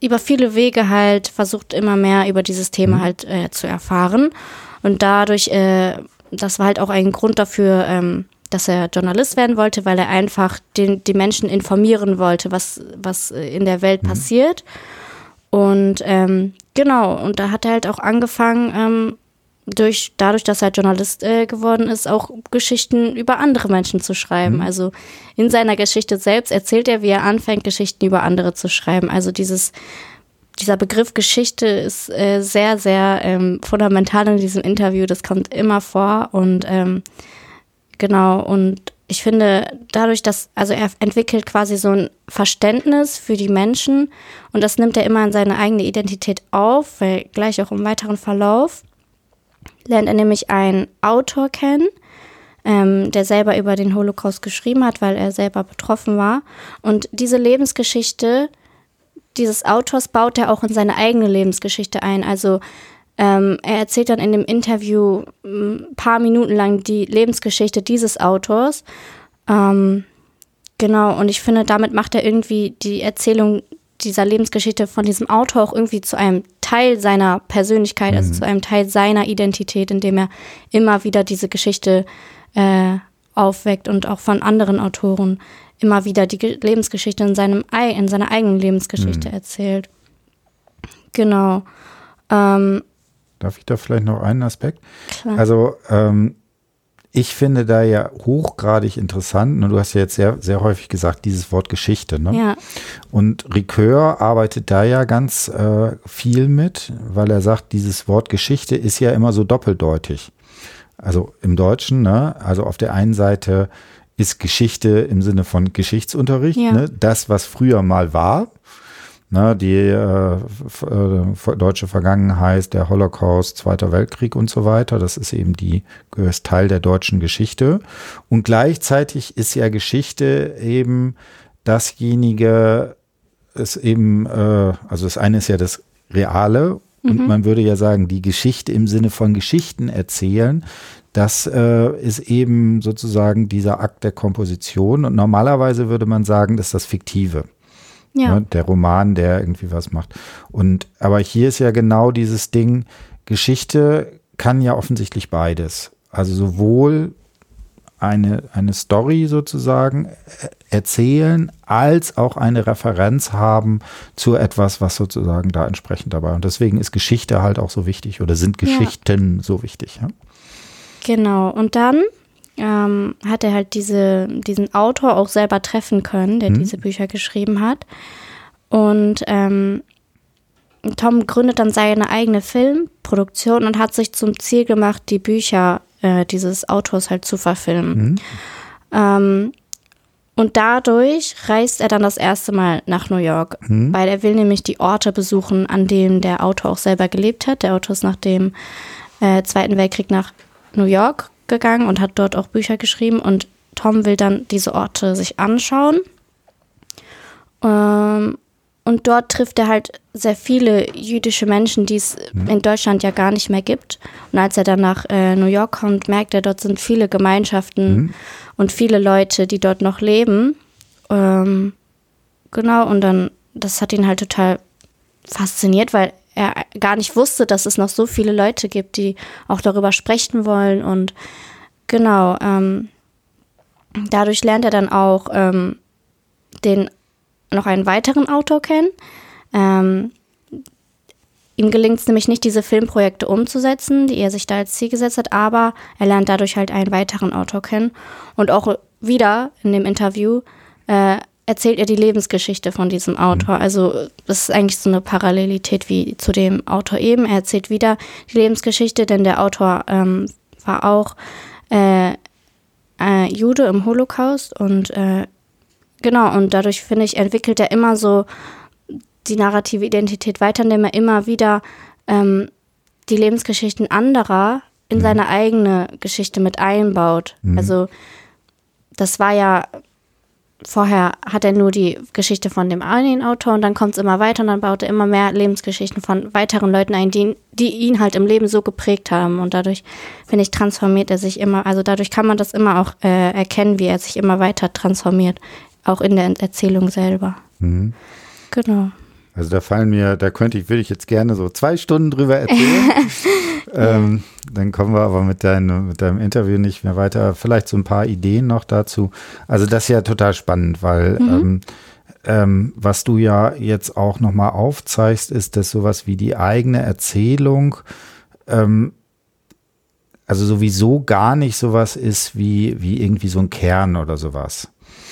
Speaker 2: über viele Wege halt versucht, immer mehr über dieses Thema halt äh, zu erfahren. Und dadurch, äh, das war halt auch ein Grund dafür, ähm, dass er Journalist werden wollte, weil er einfach den, die Menschen informieren wollte, was, was äh, in der Welt passiert. Und ähm, genau, und da hat er halt auch angefangen, ähm, durch, dadurch, dass er Journalist äh, geworden ist, auch Geschichten über andere Menschen zu schreiben. Also in seiner Geschichte selbst erzählt er, wie er anfängt, Geschichten über andere zu schreiben. Also dieses, dieser Begriff Geschichte ist äh, sehr, sehr ähm, fundamental in diesem Interview. Das kommt immer vor und ähm, genau, und ich finde, dadurch, dass, also er entwickelt quasi so ein Verständnis für die Menschen und das nimmt er immer in seine eigene Identität auf, weil gleich auch im weiteren Verlauf lernt er nämlich einen Autor kennen, ähm, der selber über den Holocaust geschrieben hat, weil er selber betroffen war. Und diese Lebensgeschichte dieses Autors baut er auch in seine eigene Lebensgeschichte ein. Also ähm, er erzählt dann in dem Interview ein paar Minuten lang die Lebensgeschichte dieses Autors. Ähm, genau, und ich finde, damit macht er irgendwie die Erzählung dieser Lebensgeschichte von diesem Autor auch irgendwie zu einem Teil seiner Persönlichkeit, also mhm. also zu einem Teil seiner Identität, indem er immer wieder diese Geschichte äh, aufweckt und auch von anderen Autoren immer wieder die Lebensgeschichte in, seinem, in seiner eigenen Lebensgeschichte mhm. erzählt. Genau. Ähm,
Speaker 1: Darf ich da vielleicht noch einen Aspekt? Klar. Also ähm, ich finde da ja hochgradig interessant, und du hast ja jetzt sehr, sehr häufig gesagt, dieses Wort Geschichte. Ne? Ja. Und Ricoeur arbeitet da ja ganz äh, viel mit, weil er sagt, dieses Wort Geschichte ist ja immer so doppeldeutig. Also im Deutschen, ne? also auf der einen Seite ist Geschichte im Sinne von Geschichtsunterricht, ja. ne? das, was früher mal war. Ne, die äh, äh, deutsche Vergangenheit, der Holocaust, Zweiter Weltkrieg und so weiter, das ist eben die, gehört Teil der deutschen Geschichte. Und gleichzeitig ist ja Geschichte eben dasjenige, ist eben, äh, also das eine ist ja das Reale und mhm. man würde ja sagen, die Geschichte im Sinne von Geschichten erzählen, das äh, ist eben sozusagen dieser Akt der Komposition. Und normalerweise würde man sagen, das ist das Fiktive. Ja. Ne, der Roman, der irgendwie was macht. Und aber hier ist ja genau dieses Ding, Geschichte kann ja offensichtlich beides. Also sowohl eine, eine Story sozusagen äh, erzählen, als auch eine Referenz haben zu etwas, was sozusagen da entsprechend dabei. Und deswegen ist Geschichte halt auch so wichtig oder sind Geschichten ja. so wichtig. Ja?
Speaker 2: Genau. Und dann ähm, hat er halt diese, diesen Autor auch selber treffen können, der mhm. diese Bücher geschrieben hat. Und ähm, Tom gründet dann seine eigene Filmproduktion und hat sich zum Ziel gemacht, die Bücher äh, dieses Autors halt zu verfilmen. Mhm. Ähm, und dadurch reist er dann das erste Mal nach New York, mhm. weil er will nämlich die Orte besuchen, an denen der Autor auch selber gelebt hat. Der Autor ist nach dem äh, Zweiten Weltkrieg nach New York gegangen und hat dort auch Bücher geschrieben und Tom will dann diese Orte sich anschauen. Ähm, und dort trifft er halt sehr viele jüdische Menschen, die es mhm. in Deutschland ja gar nicht mehr gibt. Und als er dann nach äh, New York kommt, merkt er, dort sind viele Gemeinschaften mhm. und viele Leute, die dort noch leben. Ähm, genau, und dann, das hat ihn halt total fasziniert, weil er gar nicht wusste, dass es noch so viele Leute gibt, die auch darüber sprechen wollen. Und genau, ähm, dadurch lernt er dann auch ähm, den noch einen weiteren Autor kennen. Ähm, ihm gelingt es nämlich nicht, diese Filmprojekte umzusetzen, die er sich da als Ziel gesetzt hat, aber er lernt dadurch halt einen weiteren Autor kennen. Und auch wieder in dem Interview äh, erzählt er die Lebensgeschichte von diesem Autor. Mhm. Also das ist eigentlich so eine Parallelität wie zu dem Autor eben. Er erzählt wieder die Lebensgeschichte, denn der Autor ähm, war auch äh, äh, Jude im Holocaust und äh, genau, und dadurch finde ich, entwickelt er immer so die narrative Identität weiter, indem er immer wieder ähm, die Lebensgeschichten anderer in mhm. seine eigene Geschichte mit einbaut. Mhm. Also das war ja vorher hat er nur die Geschichte von dem einen Autor und dann kommt es immer weiter und dann baut er immer mehr Lebensgeschichten von weiteren Leuten ein, die, die ihn halt im Leben so geprägt haben. Und dadurch, finde ich, transformiert er sich immer, also dadurch kann man das immer auch äh, erkennen, wie er sich immer weiter transformiert, auch in der Erzählung selber. Mhm. Genau.
Speaker 1: Also da fallen mir, da könnte ich, würde ich jetzt gerne so zwei Stunden drüber erzählen. ähm, dann kommen wir aber mit, dein, mit deinem Interview nicht mehr weiter. Vielleicht so ein paar Ideen noch dazu. Also das ist ja total spannend, weil mhm. ähm, ähm, was du ja jetzt auch nochmal aufzeigst, ist, dass sowas wie die eigene Erzählung ähm, also sowieso gar nicht sowas ist wie, wie irgendwie so ein Kern oder sowas.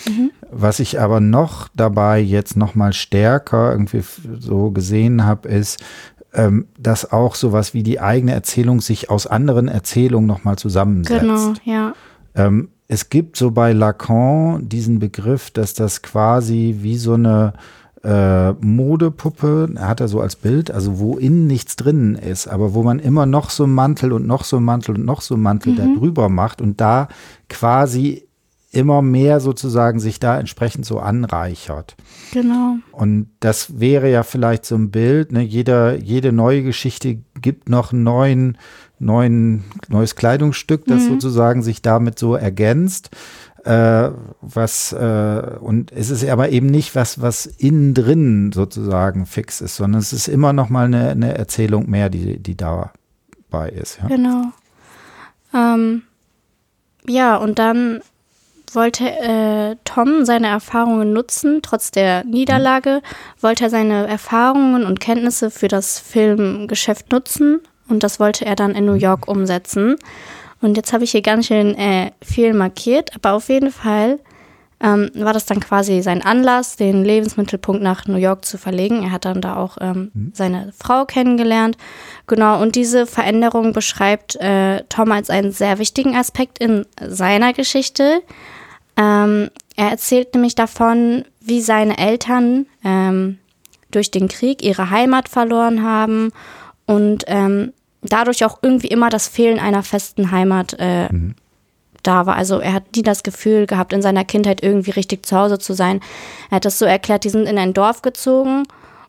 Speaker 1: Mhm. Was ich aber noch dabei jetzt noch mal stärker irgendwie so gesehen habe, ist, ähm, dass auch sowas wie die eigene Erzählung sich aus anderen Erzählungen noch mal zusammensetzt. Genau, ja. Ähm, es gibt so bei Lacan diesen Begriff, dass das quasi wie so eine äh, Modepuppe, hat er so als Bild, also wo innen nichts drinnen ist, aber wo man immer noch so Mantel und noch so Mantel und noch so Mantel mhm. da drüber macht und da quasi immer mehr sozusagen sich da entsprechend so anreichert.
Speaker 2: Genau.
Speaker 1: Und das wäre ja vielleicht so ein Bild, ne? Jeder, jede neue Geschichte gibt noch einen neuen, neuen, neues Kleidungsstück, das mhm. sozusagen sich damit so ergänzt. Äh, was äh, und es ist aber eben nicht was, was innen drin sozusagen fix ist, sondern es ist immer noch mal eine, eine Erzählung mehr, die, die dabei ist. Ja?
Speaker 2: Genau. Ähm, ja, und dann wollte äh, Tom seine Erfahrungen nutzen, trotz der Niederlage, wollte er seine Erfahrungen und Kenntnisse für das Filmgeschäft nutzen und das wollte er dann in New York umsetzen. Und jetzt habe ich hier ganz schön äh, viel markiert, aber auf jeden Fall ähm, war das dann quasi sein Anlass, den Lebensmittelpunkt nach New York zu verlegen. Er hat dann da auch ähm, mhm. seine Frau kennengelernt. Genau, und diese Veränderung beschreibt äh, Tom als einen sehr wichtigen Aspekt in seiner Geschichte. Ähm, er erzählt nämlich davon, wie seine Eltern ähm, durch den Krieg ihre Heimat verloren haben und ähm, dadurch auch irgendwie immer das Fehlen einer festen Heimat äh, mhm. da war. Also er hat nie das Gefühl gehabt, in seiner Kindheit irgendwie richtig zu Hause zu sein. Er hat das so erklärt, die sind in ein Dorf gezogen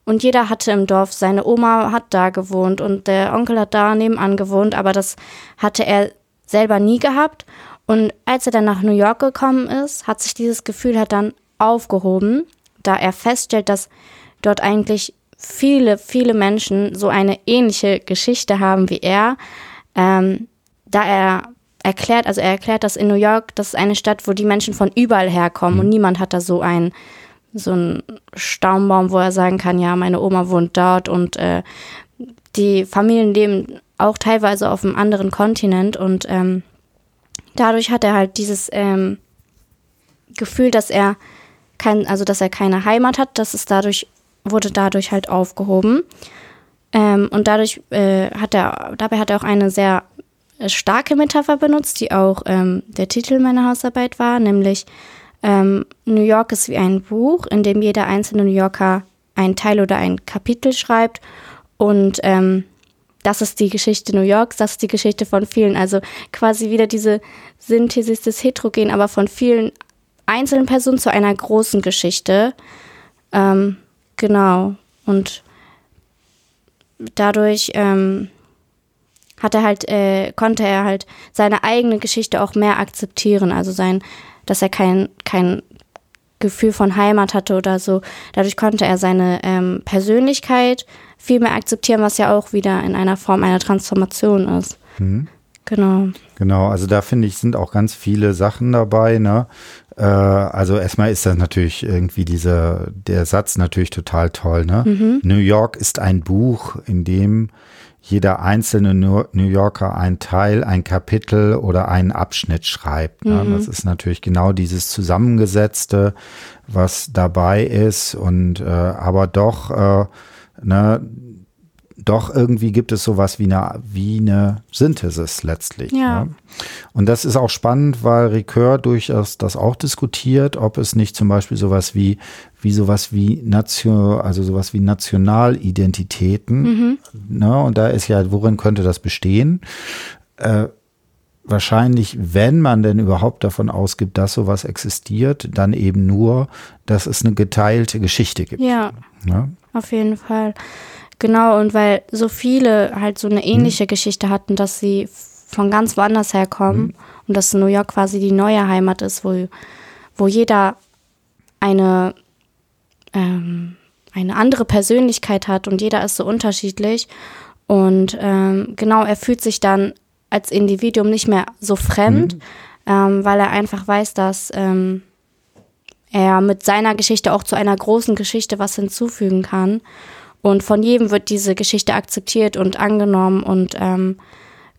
Speaker 2: und jeder hatte im Dorf, seine Oma hat da gewohnt und der Onkel hat da nebenan gewohnt, aber das hatte er selber nie gehabt. Und als er dann nach New York gekommen ist, hat sich dieses Gefühl halt dann aufgehoben, da er feststellt, dass dort eigentlich viele, viele Menschen so eine ähnliche Geschichte haben wie er. Ähm, da er erklärt, also er erklärt, dass in New York, das ist eine Stadt, wo die Menschen von überall herkommen und mhm. niemand hat da so ein so einen Staumbaum, wo er sagen kann, ja, meine Oma wohnt dort und äh, die Familien leben auch teilweise auf einem anderen Kontinent und ähm, dadurch hat er halt dieses ähm, Gefühl, dass er kein, also dass er keine Heimat hat, dass es dadurch wurde dadurch halt aufgehoben. Ähm, und dadurch äh, hat er, dabei hat er auch eine sehr äh, starke Metapher benutzt, die auch ähm, der Titel meiner Hausarbeit war, nämlich ähm, New York ist wie ein Buch, in dem jeder einzelne New Yorker ein Teil oder ein Kapitel schreibt und ähm, das ist die Geschichte New Yorks, das ist die Geschichte von vielen. Also quasi wieder diese Synthesis des Heterogen, aber von vielen einzelnen Personen zu einer großen Geschichte. Ähm, genau. Und dadurch ähm, hat er halt, äh, konnte er halt seine eigene Geschichte auch mehr akzeptieren. Also sein, dass er kein, kein Gefühl von Heimat hatte oder so. Dadurch konnte er seine ähm, Persönlichkeit viel mehr akzeptieren, was ja auch wieder in einer Form einer Transformation ist. Mhm. Genau.
Speaker 1: Genau, also da finde ich, sind auch ganz viele Sachen dabei, ne? Äh, also erstmal ist das natürlich irgendwie dieser, der Satz natürlich total toll, ne? Mhm. New York ist ein Buch, in dem jeder einzelne New Yorker ein Teil, ein Kapitel oder einen Abschnitt schreibt. Ne? Mhm. Das ist natürlich genau dieses Zusammengesetzte, was dabei ist und äh, aber doch äh, ne, doch irgendwie gibt es sowas wie eine, wie eine Synthesis letztlich. Ja. Ne? Und das ist auch spannend, weil Ricoeur durchaus das auch diskutiert, ob es nicht zum Beispiel sowas wie, wie sowas wie Nation, also sowas wie Nationalidentitäten, mhm. ne? Und da ist ja, worin könnte das bestehen? Äh, wahrscheinlich, wenn man denn überhaupt davon ausgibt, dass sowas existiert, dann eben nur, dass es eine geteilte Geschichte gibt.
Speaker 2: Ja. Ne? Auf jeden Fall. Genau, und weil so viele halt so eine mhm. ähnliche mhm. Geschichte hatten, dass sie von ganz woanders herkommen mhm. und dass New York quasi die neue Heimat ist, wo, wo jeder eine, ähm, eine andere Persönlichkeit hat und jeder ist so unterschiedlich. Und ähm, genau, er fühlt sich dann als Individuum nicht mehr so fremd, mhm. ähm, weil er einfach weiß, dass ähm, er mit seiner Geschichte auch zu einer großen Geschichte was hinzufügen kann. Und von jedem wird diese Geschichte akzeptiert und angenommen und ähm,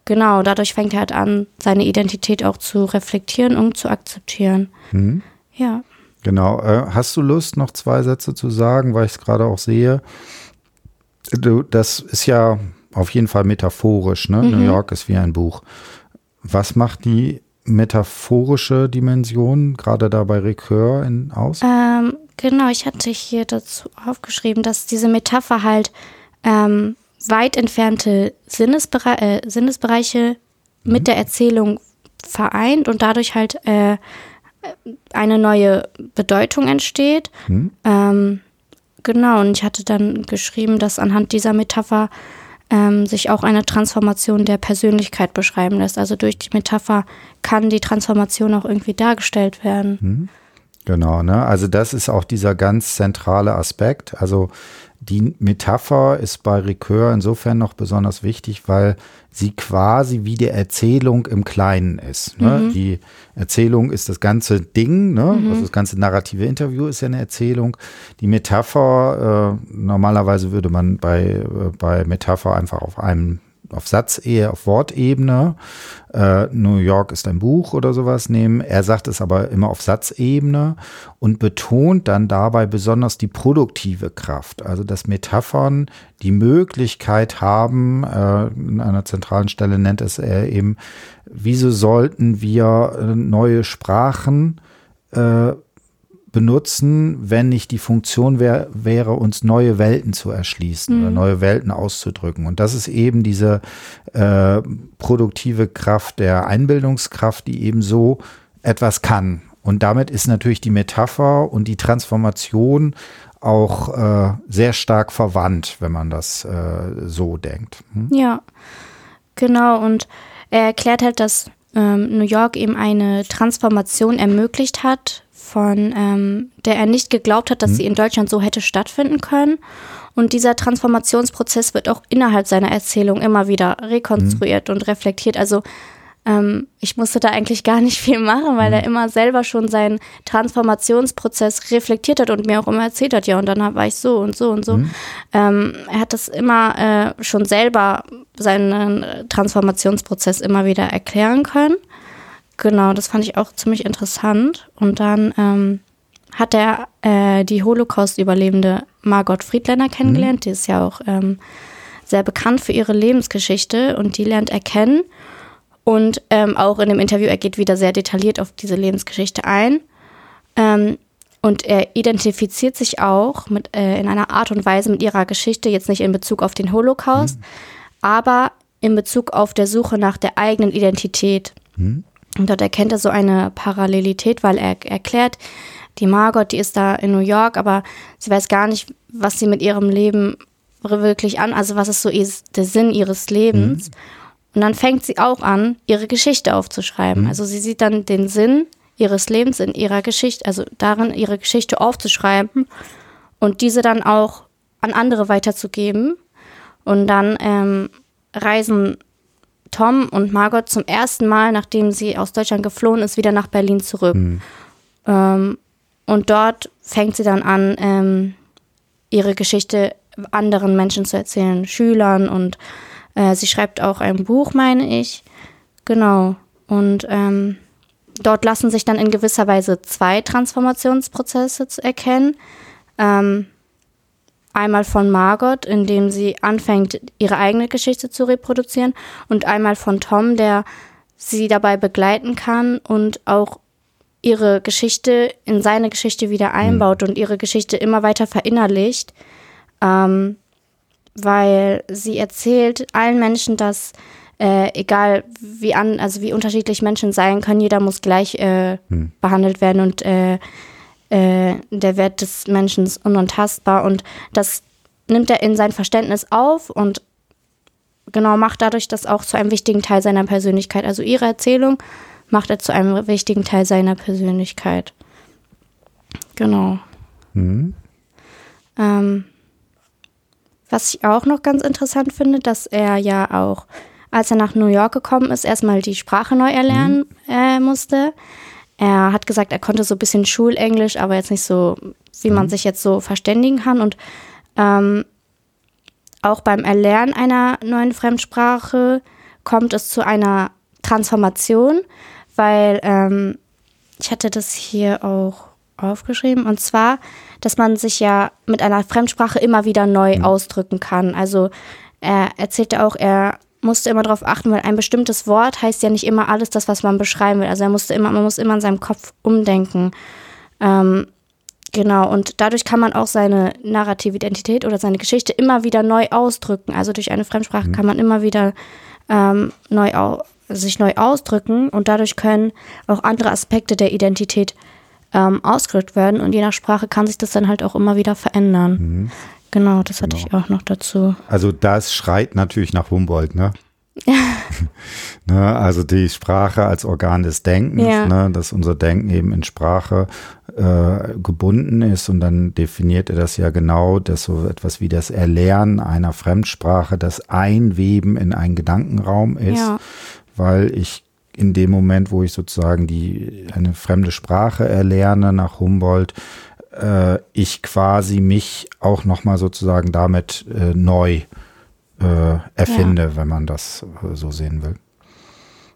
Speaker 2: genau, dadurch fängt er halt an, seine Identität auch zu reflektieren und zu akzeptieren. Mhm. Ja.
Speaker 1: Genau. Äh, hast du Lust, noch zwei Sätze zu sagen, weil ich es gerade auch sehe? Du, das ist ja auf jeden Fall metaphorisch, ne? Mhm. New York ist wie ein Buch. Was macht die metaphorische Dimension gerade da bei Recur in, aus?
Speaker 2: Ähm, Genau, ich hatte hier dazu aufgeschrieben, dass diese Metapher halt ähm, weit entfernte Sinnesbere äh, Sinnesbereiche mhm. mit der Erzählung vereint und dadurch halt äh, eine neue Bedeutung entsteht.
Speaker 1: Hm?
Speaker 2: Ähm, genau, und ich hatte dann geschrieben, dass anhand dieser Metapher ähm, sich auch eine Transformation der Persönlichkeit beschreiben lässt. Also durch die Metapher kann die Transformation auch irgendwie dargestellt werden.
Speaker 1: Hm? Genau, ne? Also das ist auch dieser ganz zentrale Aspekt. Also die Metapher ist bei Ricoeur insofern noch besonders wichtig, weil sie quasi wie die Erzählung im Kleinen ist. Ne?
Speaker 2: Mhm.
Speaker 1: Die Erzählung ist das ganze Ding, ne?
Speaker 2: Mhm.
Speaker 1: also das ganze narrative Interview ist ja eine Erzählung. Die Metapher, äh, normalerweise würde man bei, äh, bei Metapher einfach auf einem auf Satzehe, auf Wortebene. Äh, New York ist ein Buch oder sowas nehmen. Er sagt es aber immer auf Satzebene und betont dann dabei besonders die produktive Kraft. Also dass Metaphern die Möglichkeit haben, äh, an einer zentralen Stelle nennt es er eben, wieso sollten wir äh, neue Sprachen äh, benutzen, wenn nicht die Funktion wär, wäre, uns neue Welten zu erschließen mhm. oder neue Welten auszudrücken. Und das ist eben diese äh, produktive Kraft der Einbildungskraft, die eben so etwas kann. Und damit ist natürlich die Metapher und die Transformation auch äh, sehr stark verwandt, wenn man das äh, so denkt.
Speaker 2: Hm? Ja, genau. Und er erklärt halt, dass ähm, New York eben eine Transformation ermöglicht hat von ähm, der er nicht geglaubt hat, dass mhm. sie in Deutschland so hätte stattfinden können. Und dieser Transformationsprozess wird auch innerhalb seiner Erzählung immer wieder rekonstruiert mhm. und reflektiert. Also ähm, ich musste da eigentlich gar nicht viel machen, weil mhm. er immer selber schon seinen Transformationsprozess reflektiert hat und mir auch immer erzählt hat, ja, und dann war ich so und so und so. Mhm. Ähm, er hat das immer äh, schon selber seinen Transformationsprozess immer wieder erklären können. Genau, das fand ich auch ziemlich interessant. Und dann ähm, hat er äh, die Holocaust-Überlebende Margot Friedländer kennengelernt. Mhm. Die ist ja auch ähm, sehr bekannt für ihre Lebensgeschichte und die lernt er kennen. Und ähm, auch in dem Interview, er geht wieder sehr detailliert auf diese Lebensgeschichte ein. Ähm, und er identifiziert sich auch mit, äh, in einer Art und Weise mit ihrer Geschichte, jetzt nicht in Bezug auf den Holocaust, mhm. aber in Bezug auf der Suche nach der eigenen Identität. Mhm. Und dort erkennt er so eine Parallelität, weil er erklärt, die Margot, die ist da in New York, aber sie weiß gar nicht, was sie mit ihrem Leben wirklich an, also was ist so der Sinn ihres Lebens. Mhm. Und dann fängt sie auch an, ihre Geschichte aufzuschreiben. Mhm. Also sie sieht dann den Sinn ihres Lebens in ihrer Geschichte, also darin, ihre Geschichte aufzuschreiben und diese dann auch an andere weiterzugeben. Und dann ähm, reisen Tom und Margot zum ersten Mal, nachdem sie aus Deutschland geflohen ist, wieder nach Berlin zurück. Mhm. Ähm, und dort fängt sie dann an, ähm, ihre Geschichte anderen Menschen zu erzählen, Schülern und äh, sie schreibt auch ein Buch, meine ich. Genau. Und ähm, dort lassen sich dann in gewisser Weise zwei Transformationsprozesse erkennen. Ähm, Einmal von Margot, indem sie anfängt, ihre eigene Geschichte zu reproduzieren. Und einmal von Tom, der sie dabei begleiten kann und auch ihre Geschichte in seine Geschichte wieder einbaut mhm. und ihre Geschichte immer weiter verinnerlicht. Ähm, weil sie erzählt allen Menschen, dass äh, egal wie an, also wie unterschiedlich Menschen sein können, jeder muss gleich äh, mhm. behandelt werden und äh, äh, der Wert des Menschen unantastbar und das nimmt er in sein Verständnis auf und genau macht dadurch das auch zu einem wichtigen Teil seiner Persönlichkeit. Also ihre Erzählung macht er zu einem wichtigen Teil seiner Persönlichkeit. Genau. Mhm. Ähm, was ich auch noch ganz interessant finde, dass er ja auch, als er nach New York gekommen ist, erstmal die Sprache neu erlernen mhm. äh, musste. Er hat gesagt, er konnte so ein bisschen Schulenglisch, aber jetzt nicht so, wie man mhm. sich jetzt so verständigen kann. Und ähm, auch beim Erlernen einer neuen Fremdsprache kommt es zu einer Transformation, weil ähm, ich hatte das hier auch aufgeschrieben, und zwar, dass man sich ja mit einer Fremdsprache immer wieder neu mhm. ausdrücken kann. Also er erzählte auch, er musste immer darauf achten, weil ein bestimmtes Wort heißt ja nicht immer alles das, was man beschreiben will. Also er musste immer, man muss immer in seinem Kopf umdenken. Ähm, genau, und dadurch kann man auch seine narrative Identität oder seine Geschichte immer wieder neu ausdrücken. Also durch eine Fremdsprache mhm. kann man immer wieder ähm, neu sich neu ausdrücken und dadurch können auch andere Aspekte der Identität ähm, ausgedrückt werden und je nach Sprache kann sich das dann halt auch immer wieder verändern. Mhm. Genau, das hatte genau. ich auch noch dazu.
Speaker 1: Also das schreit natürlich nach Humboldt, ne? ne, also die Sprache als Organ des Denkens, ja. ne, dass unser Denken eben in Sprache äh, gebunden ist und dann definiert er das ja genau, dass so etwas wie das Erlernen einer Fremdsprache das Einweben in einen Gedankenraum ist, ja. weil ich in dem Moment, wo ich sozusagen die eine fremde Sprache erlerne nach Humboldt, äh, ich quasi mich auch nochmal sozusagen damit äh, neu äh, erfinde, ja. wenn man das äh, so sehen will.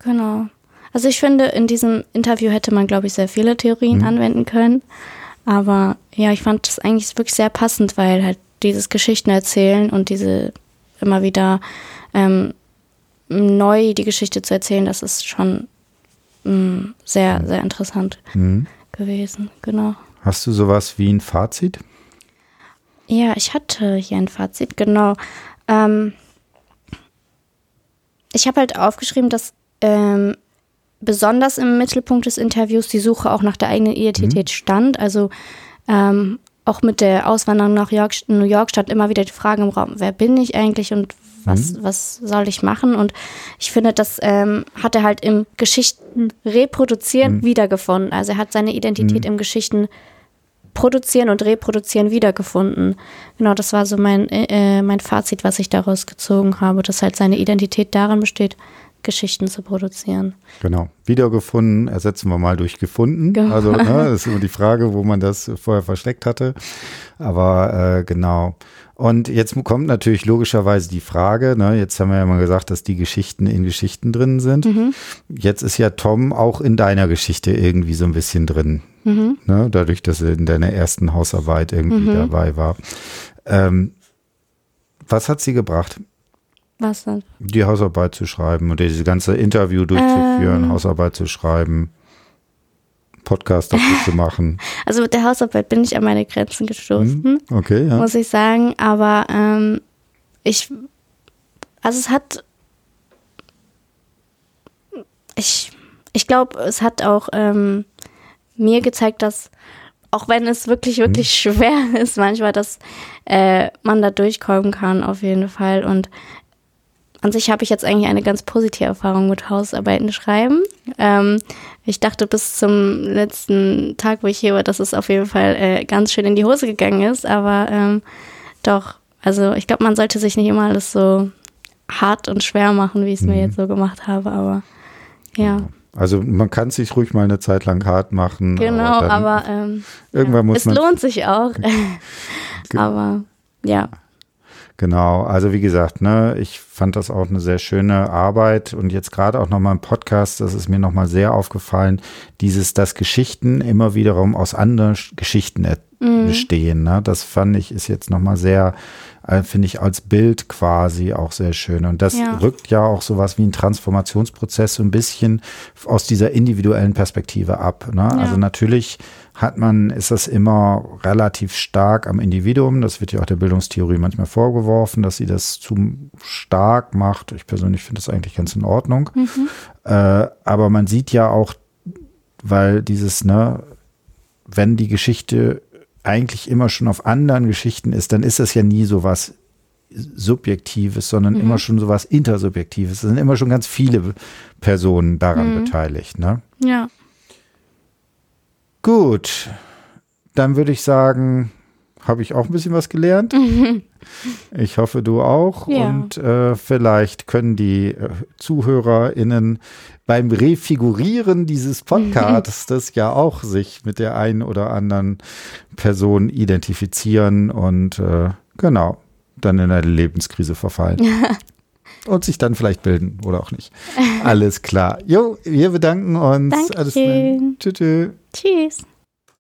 Speaker 2: Genau. Also ich finde, in diesem Interview hätte man, glaube ich, sehr viele Theorien mhm. anwenden können. Aber ja, ich fand das eigentlich wirklich sehr passend, weil halt dieses Geschichten erzählen und diese immer wieder ähm, neu die Geschichte zu erzählen, das ist schon mh, mm, sehr, sehr interessant mhm. gewesen. Genau.
Speaker 1: Hast du sowas wie ein Fazit?
Speaker 2: Ja, ich hatte hier ein Fazit, genau. Ähm, ich habe halt aufgeschrieben, dass ähm, besonders im Mittelpunkt des Interviews die Suche auch nach der eigenen Identität mhm. stand. Also ähm, auch mit der Auswanderung nach York, New York stand immer wieder die Frage im Raum, wer bin ich eigentlich und was, mhm. was soll ich machen? Und ich finde, das ähm, hat er halt im Geschichten reproduzieren mhm. wiedergefunden. Also er hat seine Identität mhm. im Geschichten Produzieren und Reproduzieren wiedergefunden. Genau, das war so mein, äh, mein Fazit, was ich daraus gezogen habe, dass halt seine Identität darin besteht, Geschichten zu produzieren.
Speaker 1: Genau. Wiedergefunden ersetzen wir mal durch gefunden. Genau. Also ne, das ist immer die Frage, wo man das vorher versteckt hatte. Aber äh, genau. Und jetzt kommt natürlich logischerweise die Frage, ne, jetzt haben wir ja mal gesagt, dass die Geschichten in Geschichten drin sind. Mhm. Jetzt ist ja Tom auch in deiner Geschichte irgendwie so ein bisschen drin. Mhm. Ne, dadurch, dass er in deiner ersten Hausarbeit irgendwie mhm. dabei war. Ähm, was hat sie gebracht?
Speaker 2: Was dann?
Speaker 1: Die Hausarbeit zu schreiben und dieses ganze Interview durchzuführen, ähm. Hausarbeit zu schreiben. Podcast dazu zu machen?
Speaker 2: Also mit der Hausarbeit bin ich an meine Grenzen gestoßen. Hm,
Speaker 1: okay, ja.
Speaker 2: Muss ich sagen. Aber ähm, ich, also es hat, ich, ich glaube, es hat auch ähm, mir gezeigt, dass auch wenn es wirklich, wirklich hm. schwer ist, manchmal, dass äh, man da durchkommen kann, auf jeden Fall. Und an sich habe ich jetzt eigentlich eine ganz positive Erfahrung mit Hausarbeiten schreiben. Ähm, ich dachte bis zum letzten Tag, wo ich hier war, dass es auf jeden Fall äh, ganz schön in die Hose gegangen ist. Aber ähm, doch, also ich glaube, man sollte sich nicht immer alles so hart und schwer machen, wie ich es mhm. mir jetzt so gemacht habe. Aber ja.
Speaker 1: Also man kann es sich ruhig mal eine Zeit lang hart machen.
Speaker 2: Genau, aber, aber ähm,
Speaker 1: irgendwann ja, muss
Speaker 2: es
Speaker 1: man.
Speaker 2: Es lohnt sich auch. aber ja.
Speaker 1: Genau, also wie gesagt, ne, ich fand das auch eine sehr schöne Arbeit und jetzt gerade auch nochmal im Podcast, das ist mir nochmal sehr aufgefallen, dieses, dass Geschichten immer wiederum aus anderen Geschichten mhm. bestehen. Ne? Das fand ich, ist jetzt nochmal sehr, äh, finde ich als Bild quasi auch sehr schön. Und das ja. rückt ja auch sowas wie ein Transformationsprozess so ein bisschen aus dieser individuellen Perspektive ab. Ne? Ja. Also natürlich hat man, ist das immer relativ stark am Individuum. Das wird ja auch der Bildungstheorie manchmal vorgeworfen, dass sie das zu stark macht. Ich persönlich finde das eigentlich ganz in Ordnung. Mhm. Äh, aber man sieht ja auch, weil dieses, ne, wenn die Geschichte eigentlich immer schon auf anderen Geschichten ist, dann ist das ja nie so was Subjektives, sondern mhm. immer schon so was Intersubjektives. Es sind immer schon ganz viele Personen daran mhm. beteiligt. Ne?
Speaker 2: Ja.
Speaker 1: Gut, dann würde ich sagen, habe ich auch ein bisschen was gelernt. Ich hoffe, du auch. Ja. Und äh, vielleicht können die äh, ZuhörerInnen beim Refigurieren dieses Podcasts das ja auch sich mit der einen oder anderen Person identifizieren und äh, genau, dann in eine Lebenskrise verfallen. und sich dann vielleicht bilden oder auch nicht. Alles klar. Jo, wir bedanken uns.
Speaker 2: Dankeschön. Alles Tschüss. Tschüss.